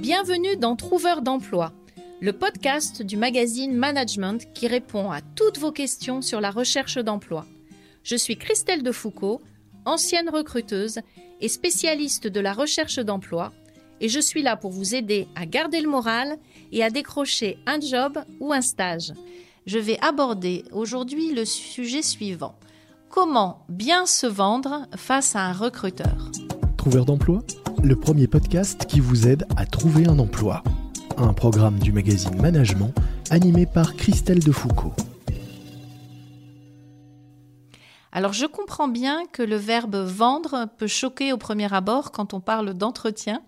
Bienvenue dans Trouveur d'emploi, le podcast du magazine Management qui répond à toutes vos questions sur la recherche d'emploi. Je suis Christelle Defoucault, ancienne recruteuse et spécialiste de la recherche d'emploi, et je suis là pour vous aider à garder le moral et à décrocher un job ou un stage. Je vais aborder aujourd'hui le sujet suivant. Comment bien se vendre face à un recruteur? Trouveur d'emploi, le premier podcast qui vous aide à trouver un emploi. Un programme du magazine Management animé par Christelle Defoucault. Alors je comprends bien que le verbe vendre peut choquer au premier abord quand on parle d'entretien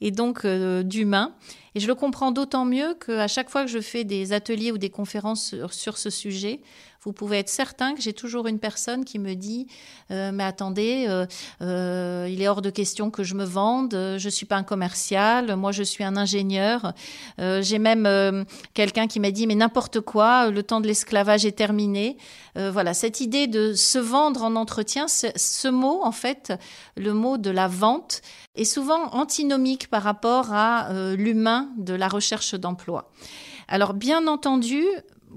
et donc euh, d'humain. Et je le comprends d'autant mieux qu'à chaque fois que je fais des ateliers ou des conférences sur, ce sujet, vous pouvez être certain que j'ai toujours une personne qui me dit euh, mais attendez, euh, euh, il est hors de question que je me vende, je suis pas un commercial, moi je suis un ingénieur. j'ai même quelqu'un qui m'a dit mais n'importe quoi, le temps de l'esclavage est terminé. voilà, cette idée de se vendre en entretien, ce mot en fait, le mot de la vente est souvent antinomique par rapport à l'humain de la recherche d'emploi. Alors bien entendu,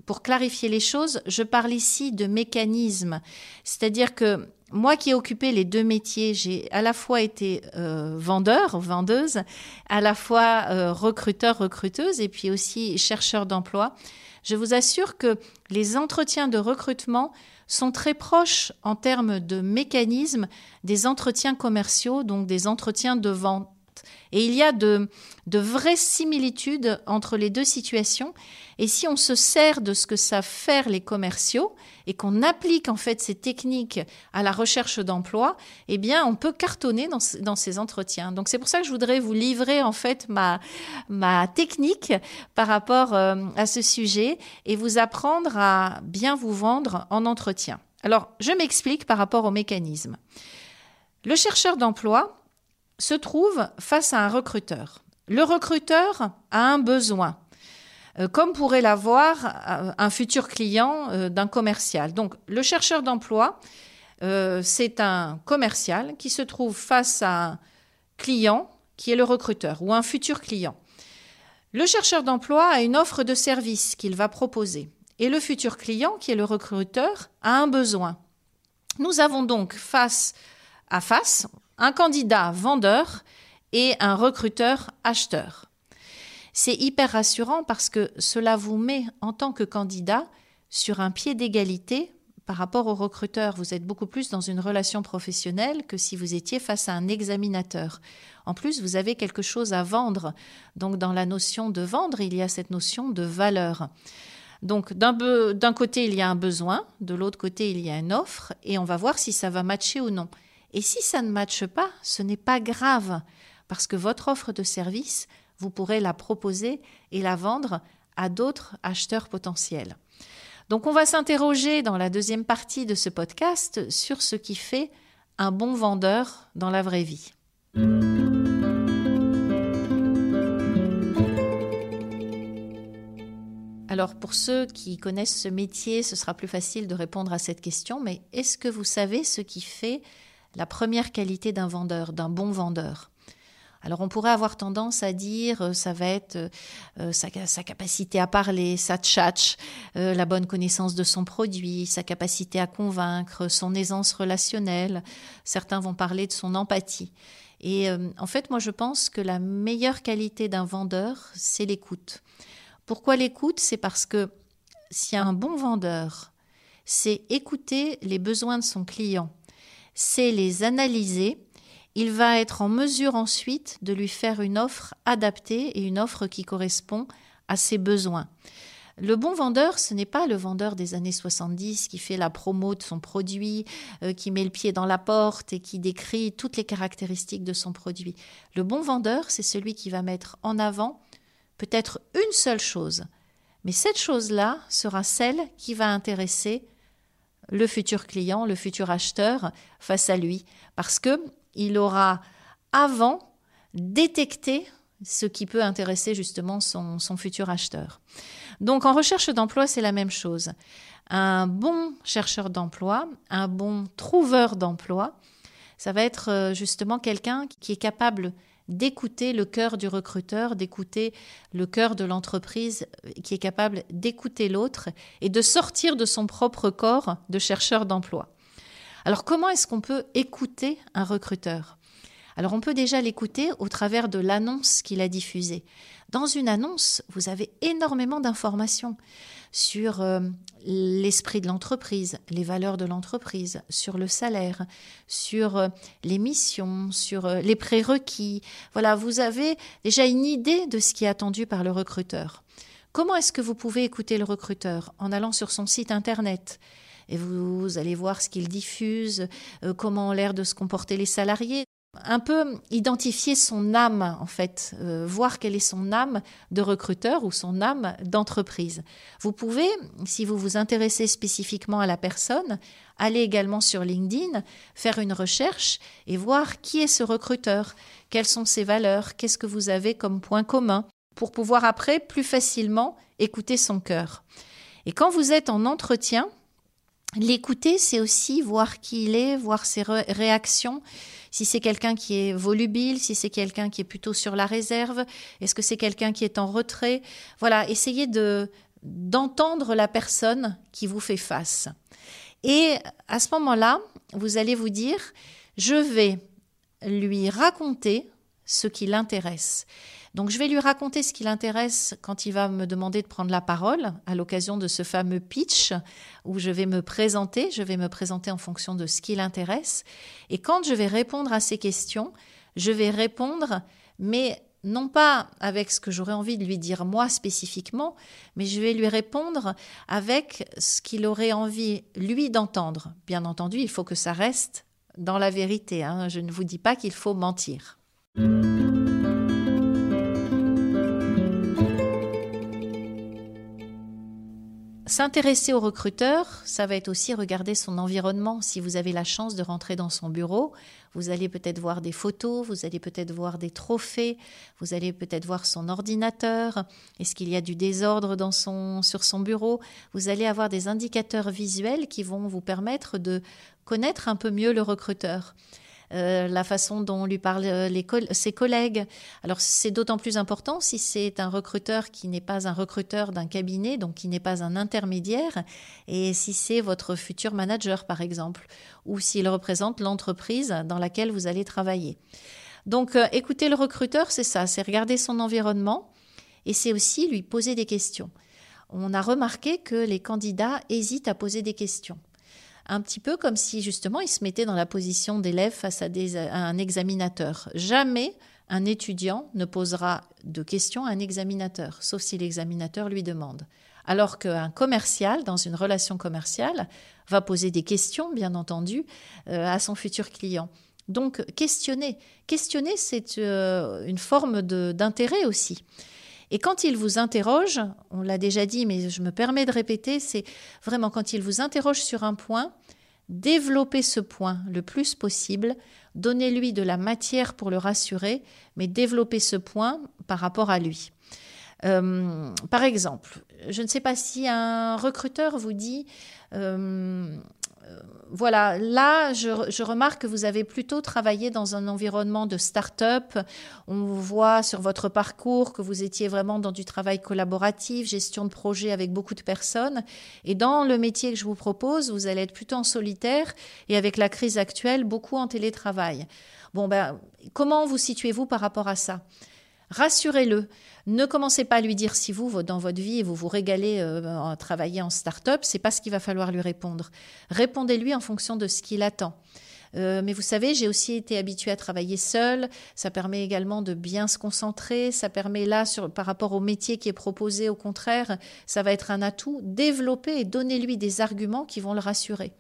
pour clarifier les choses, je parle ici de mécanisme. C'est-à-dire que moi qui ai occupé les deux métiers, j'ai à la fois été euh, vendeur, vendeuse, à la fois euh, recruteur, recruteuse, et puis aussi chercheur d'emploi. Je vous assure que les entretiens de recrutement sont très proches en termes de mécanisme des entretiens commerciaux, donc des entretiens de vente et il y a de, vraies similitudes entre les deux situations. Et si on se sert de ce que savent faire les commerciaux et qu'on applique en fait ces techniques à la recherche d'emploi, eh bien, on peut cartonner dans, ces entretiens. Donc, c'est pour ça que je voudrais vous livrer en fait ma, technique par rapport euh, à ce sujet et vous apprendre à bien vous vendre en entretien. Alors, je m'explique par rapport au mécanisme. Le chercheur d'emploi, se trouve face à un recruteur. Le recruteur a un besoin, euh, comme pourrait l'avoir euh, un futur client euh, d'un commercial. Donc le chercheur d'emploi, c'est un commercial qui se trouve face à un client qui est le recruteur ou un futur client. Le chercheur d'emploi a une offre de service qu'il va proposer et le futur client, qui est le recruteur, a un besoin. Nous avons donc face à face, un candidat vendeur et un recruteur acheteur. C'est hyper rassurant parce que cela vous met en tant que candidat sur un pied d'égalité par rapport au recruteur. Vous êtes beaucoup plus dans une relation professionnelle que si vous étiez face à un examinateur. En plus, vous avez quelque chose à vendre. Donc dans la notion de vendre, il y a cette notion de valeur. Donc d'un côté, il y a un besoin, de l'autre côté, il y a une offre, et on va voir si ça va matcher ou non. Et si ça ne matche pas, ce n'est pas grave, parce que votre offre de service, vous pourrez la proposer et la vendre à d'autres acheteurs potentiels. Donc on va s'interroger dans la deuxième partie de ce podcast sur ce qui fait un bon vendeur dans la vraie vie. Alors pour ceux qui connaissent ce métier, ce sera plus facile de répondre à cette question, mais est-ce que vous savez ce qui fait la première qualité d'un vendeur, d'un bon vendeur. Alors on pourrait avoir tendance à dire euh, ça va être euh, euh, sa, capacité à parler, sa tchatch, la bonne connaissance de son produit, sa capacité à convaincre, son aisance relationnelle. Certains vont parler de son empathie. Et en fait, moi je pense que la meilleure qualité d'un vendeur, c'est l'écoute. Pourquoi l'écoute? C'est parce que si un bon vendeur, c'est écouter les besoins de son client c'est les analyser. Il va être en mesure ensuite de lui faire une offre adaptée et une offre qui correspond à ses besoins. Le bon vendeur, ce n'est pas le vendeur des années 70 qui fait la promo de son produit, euh, qui met le pied dans la porte et qui décrit toutes les caractéristiques de son produit. Le bon vendeur, c'est celui qui va mettre en avant peut-être une seule chose, mais cette chose-là sera celle qui va intéresser le futur client, le futur acheteur face à lui, parce que il aura avant détecté ce qui peut intéresser justement son, son futur acheteur. Donc en recherche d'emploi, c'est la même chose. Un bon chercheur d'emploi, un bon trouveur d'emploi, ça va être euh, justement quelqu'un qui est capable d'écouter le cœur du recruteur, d'écouter le cœur de l'entreprise qui est capable d'écouter l'autre et de sortir de son propre corps de chercheur d'emploi. Alors comment est-ce qu'on peut écouter un recruteur? Alors on peut déjà l'écouter au travers de l'annonce qu'il a diffusée. Dans une annonce, vous avez énormément d'informations sur euh, l'esprit de l'entreprise, les valeurs de l'entreprise, sur le salaire, sur euh, les missions, sur euh, les prérequis. Voilà, vous avez déjà une idée de ce qui est attendu par le recruteur. Comment est-ce que vous pouvez écouter le recruteur En allant sur son site internet et vous, allez voir ce qu'il diffuse, comment ont l'air de se comporter les salariés? Un peu identifier son âme, en fait, euh, voir quelle est son âme de recruteur ou son âme d'entreprise. Vous pouvez, si vous vous intéressez spécifiquement à la personne, aller également sur LinkedIn, faire une recherche et voir qui est ce recruteur, quelles sont ses valeurs, qu'est-ce que vous avez comme point commun, pour pouvoir après plus facilement écouter son cœur. Et quand vous êtes en entretien, l'écouter, c'est aussi voir qui il est, voir ses réactions si c'est quelqu'un qui est volubile, si c'est quelqu'un qui est plutôt sur la réserve, est-ce que c'est quelqu'un qui est en retrait? Voilà, essayez de d'entendre la personne qui vous fait face. Et à ce moment-là, vous allez vous dire, je vais lui raconter ce qui l'intéresse. Donc je vais lui raconter ce qui l'intéresse quand il va me demander de prendre la parole à l'occasion de ce fameux pitch où je vais me présenter, je vais me présenter en fonction de ce qui l'intéresse. Et quand je vais répondre à ces questions, je vais répondre, mais non pas avec ce que j'aurais envie de lui dire moi spécifiquement, mais je vais lui répondre avec ce qu'il aurait envie lui d'entendre. Bien entendu, il faut que ça reste dans la vérité. Hein. Je ne vous dis pas qu'il faut mentir. S'intéresser au recruteur, ça va être aussi regarder son environnement. Si vous avez la chance de rentrer dans son bureau, vous allez peut-être voir des photos, vous allez peut-être voir des trophées, vous allez peut-être voir son ordinateur. Est-ce qu'il y a du désordre dans son, sur son bureau? Vous allez avoir des indicateurs visuels qui vont vous permettre de connaître un peu mieux le recruteur. Euh, la façon dont lui parlent euh, ses collègues. Alors c'est d'autant plus important si c'est un recruteur qui n'est pas un recruteur d'un cabinet, donc qui n'est pas un intermédiaire, et si c'est votre futur manager par exemple, ou s'il représente l'entreprise dans laquelle vous allez travailler. Donc euh, écouter le recruteur, c'est ça, c'est regarder son environnement, et c'est aussi lui poser des questions. On a remarqué que les candidats hésitent à poser des questions un petit peu comme si justement il se mettait dans la position d'élève face à, un examinateur. Jamais un étudiant ne posera de questions à un examinateur, sauf si l'examinateur lui demande. Alors qu'un commercial, dans une relation commerciale, va poser des questions, bien entendu, euh, à son futur client. Donc, questionner. Questionner, c'est euh, une forme d'intérêt aussi. Et quand il vous interroge, on l'a déjà dit, mais je me permets de répéter, c'est vraiment quand il vous interroge sur un point, développez ce point le plus possible, donnez-lui de la matière pour le rassurer, mais développez ce point par rapport à lui. Euh, par exemple, je ne sais pas si un recruteur vous dit euh, voilà, là, je, remarque que vous avez plutôt travaillé dans un environnement de start-up. On voit sur votre parcours que vous étiez vraiment dans du travail collaboratif, gestion de projet avec beaucoup de personnes. Et dans le métier que je vous propose, vous allez être plutôt en solitaire et avec la crise actuelle, beaucoup en télétravail. Bon, ben, comment vous situez-vous par rapport à ça? Rassurez-le. Ne commencez pas à lui dire si vous, dans votre vie, vous vous régalez euh, à travailler en start-up, c'est pas ce qu'il va falloir lui répondre. Répondez-lui en fonction de ce qu'il attend. Euh, mais vous savez, j'ai aussi été habituée à travailler seule. Ça permet également de bien se concentrer. Ça permet là, sur, par rapport au métier qui est proposé, au contraire, ça va être un atout. Développer et donner lui des arguments qui vont le rassurer.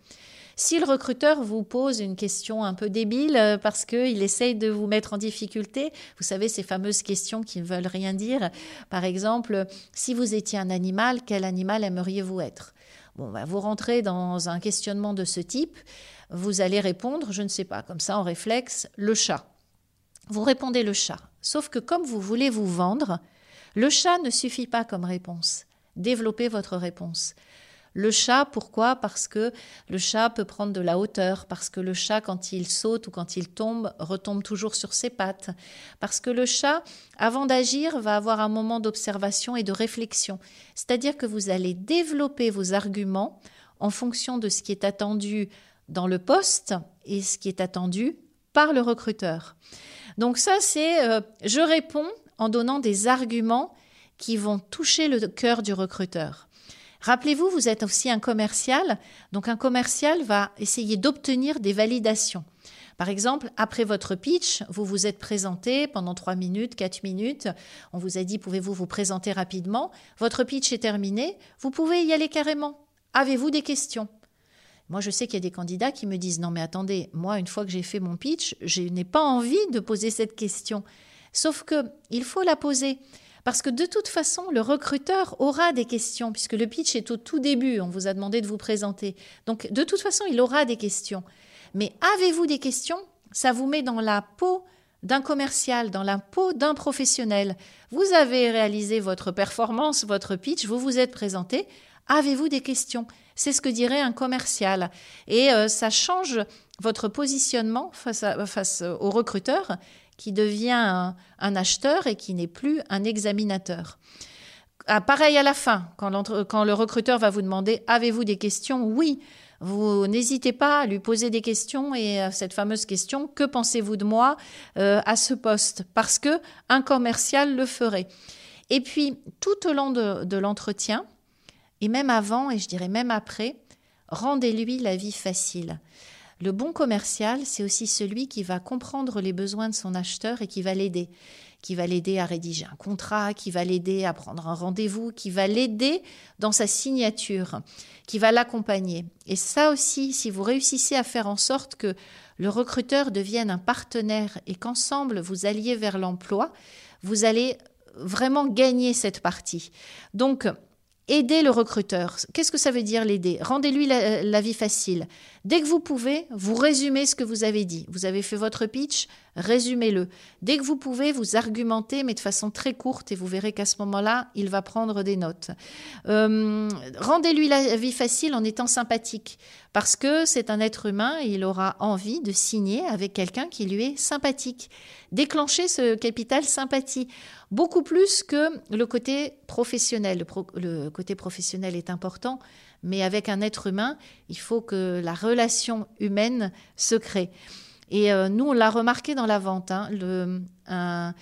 Si le recruteur vous pose une question un peu débile euh, parce qu'il essaye de vous mettre en difficulté, vous savez, ces fameuses questions qui ne veulent rien dire, par exemple, si vous étiez un animal, quel animal aimeriez-vous être? Bon, bah, vous rentrez dans un questionnement de ce type, vous allez répondre, je ne sais pas, comme ça en réflexe, le chat. Vous répondez le chat. Sauf que comme vous voulez vous vendre, le chat ne suffit pas comme réponse. Développez votre réponse. Le chat, pourquoi? Parce que le chat peut prendre de la hauteur, parce que le chat, quand il saute ou quand il tombe, retombe toujours sur ses pattes, parce que le chat, avant d'agir, va avoir un moment d'observation et de réflexion. C'est-à-dire que vous allez développer vos arguments en fonction de ce qui est attendu dans le poste et ce qui est attendu par le recruteur. Donc ça, c'est euh, je réponds en donnant des arguments qui vont toucher le cœur du recruteur. Rappelez-vous, vous êtes aussi un commercial, donc un commercial va essayer d'obtenir des validations. Par exemple, après votre pitch, vous vous êtes présenté pendant 3 minutes, 4 minutes, on vous a dit pouvez-vous vous présenter rapidement, votre pitch est terminé, vous pouvez y aller carrément. Avez-vous des questions? Moi, je sais qu'il y a des candidats qui me disent non, mais attendez, moi, une fois que j'ai fait mon pitch, je n'ai pas envie de poser cette question. Sauf que il faut la poser. Parce que de toute façon, le recruteur aura des questions, puisque le pitch est au tout début, on vous a demandé de vous présenter. Donc, de toute façon, il aura des questions. Mais avez-vous des questions? Ça vous met dans la peau d'un commercial, dans la peau d'un professionnel. Vous avez réalisé votre performance, votre pitch, vous vous êtes présenté. Avez-vous des questions? C'est ce que dirait un commercial. Et euh, ça change votre positionnement face, face au recruteur qui devient un, acheteur et qui n'est plus un examinateur. Ah, pareil à la fin, quand, le recruteur va vous demander Avez-vous des questions? Oui. Vous n'hésitez pas à lui poser des questions et à cette fameuse question que pensez-vous de moi euh, à ce poste? Parce que un commercial le ferait. Et puis tout au long de l'entretien, et même avant, et je dirais même après, rendez-lui la vie facile. Le bon commercial, c'est aussi celui qui va comprendre les besoins de son acheteur et qui va l'aider, qui va l'aider à rédiger un contrat, qui va l'aider à prendre un rendez-vous, qui va l'aider dans sa signature, qui va l'accompagner. Et ça aussi, si vous réussissez à faire en sorte que le recruteur devienne un partenaire et qu'ensemble vous alliez vers l'emploi, vous allez vraiment gagner cette partie. Donc, Aider le recruteur. Qu'est-ce que ça veut dire l'aider? Rendez-lui la, vie facile. Dès que vous pouvez, vous résumez ce que vous avez dit. Vous avez fait votre pitch, résumez-le. Dès que vous pouvez, vous argumentez, mais de façon très courte, et vous verrez qu'à ce moment-là, il va prendre des notes. Euh, rendez-lui la vie facile en étant sympathique, parce que c'est un être humain et il aura envie de signer avec quelqu'un qui lui est sympathique. Déclenchez ce capital sympathie beaucoup plus que le côté professionnel. Le, côté professionnel est important, mais avec un être humain, il faut que la relation humaine se crée. Et euh, nous, on l'a remarqué dans la vente. Hein, le, un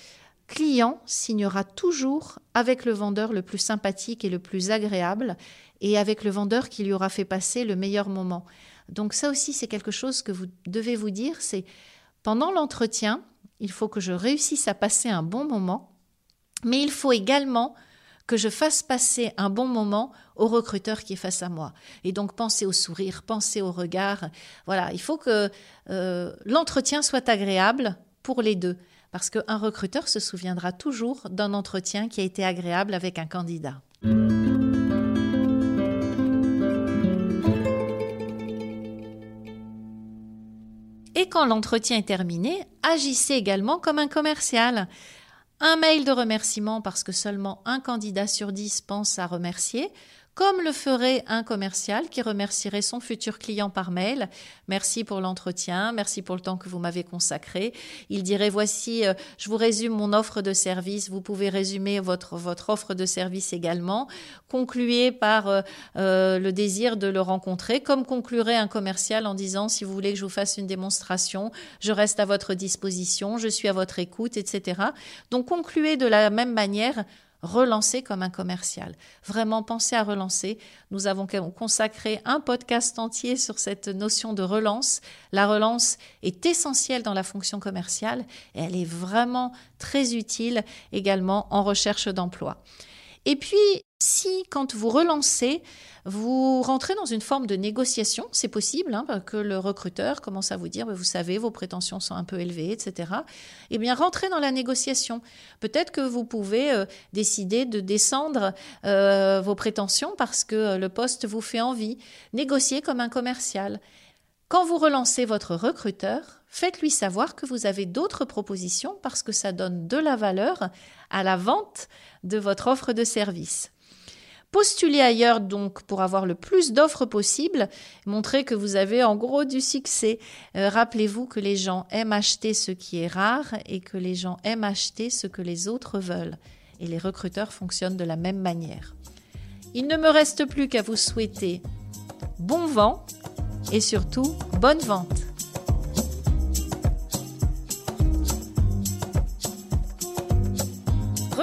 client signera toujours avec le vendeur le plus sympathique et le plus agréable, et avec le vendeur qui lui aura fait passer le meilleur moment. Donc ça aussi, c'est quelque chose que vous devez vous dire, c'est pendant l'entretien, il faut que je réussisse à passer un bon moment mais il faut également que je fasse passer un bon moment au recruteur qui est face à moi. Et donc pensez au sourire, pensez au regard. Voilà, il faut que euh, l'entretien soit agréable pour les deux. Parce qu'un recruteur se souviendra toujours d'un entretien qui a été agréable avec un candidat. Et quand l'entretien est terminé, agissez également comme un commercial. Un mail de remerciement parce que seulement un candidat sur dix pense à remercier comme le ferait un commercial qui remercierait son futur client par mail. Merci pour l'entretien, merci pour le temps que vous m'avez consacré. Il dirait voici, euh, je vous résume mon offre de service. Vous pouvez résumer votre votre offre de service également. Concluez par euh, euh, le désir de le rencontrer, comme conclurait un commercial en disant si vous voulez que je vous fasse une démonstration, je reste à votre disposition, je suis à votre écoute, etc. Donc concluez de la même manière relancer comme un commercial. Vraiment pensez à relancer. Nous avons consacré un podcast entier sur cette notion de relance. La relance est essentielle dans la fonction commerciale et elle est vraiment très utile également en recherche d'emploi. Et puis, si quand vous relancez, vous rentrez dans une forme de négociation, c'est possible hein, que le recruteur commence à vous dire, vous savez, vos prétentions sont un peu élevées, etc. Eh bien, rentrez dans la négociation. Peut-être que vous pouvez euh, décider de descendre euh, vos prétentions parce que euh, le poste vous fait envie. Négocier comme un commercial. Quand vous relancez votre recruteur, faites-lui savoir que vous avez d'autres propositions parce que ça donne de la valeur à la vente de votre offre de service. Postulez ailleurs donc pour avoir le plus d'offres possible, montrer que vous avez en gros du succès. Euh, rappelez-vous que les gens aiment acheter ce qui est rare et que les gens aiment acheter ce que les autres veulent. Et les recruteurs fonctionnent de la même manière. Il ne me reste plus qu'à vous souhaiter bon vent et surtout bonne vente.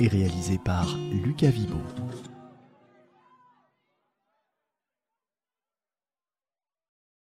et réalisé par Lucas Vibo.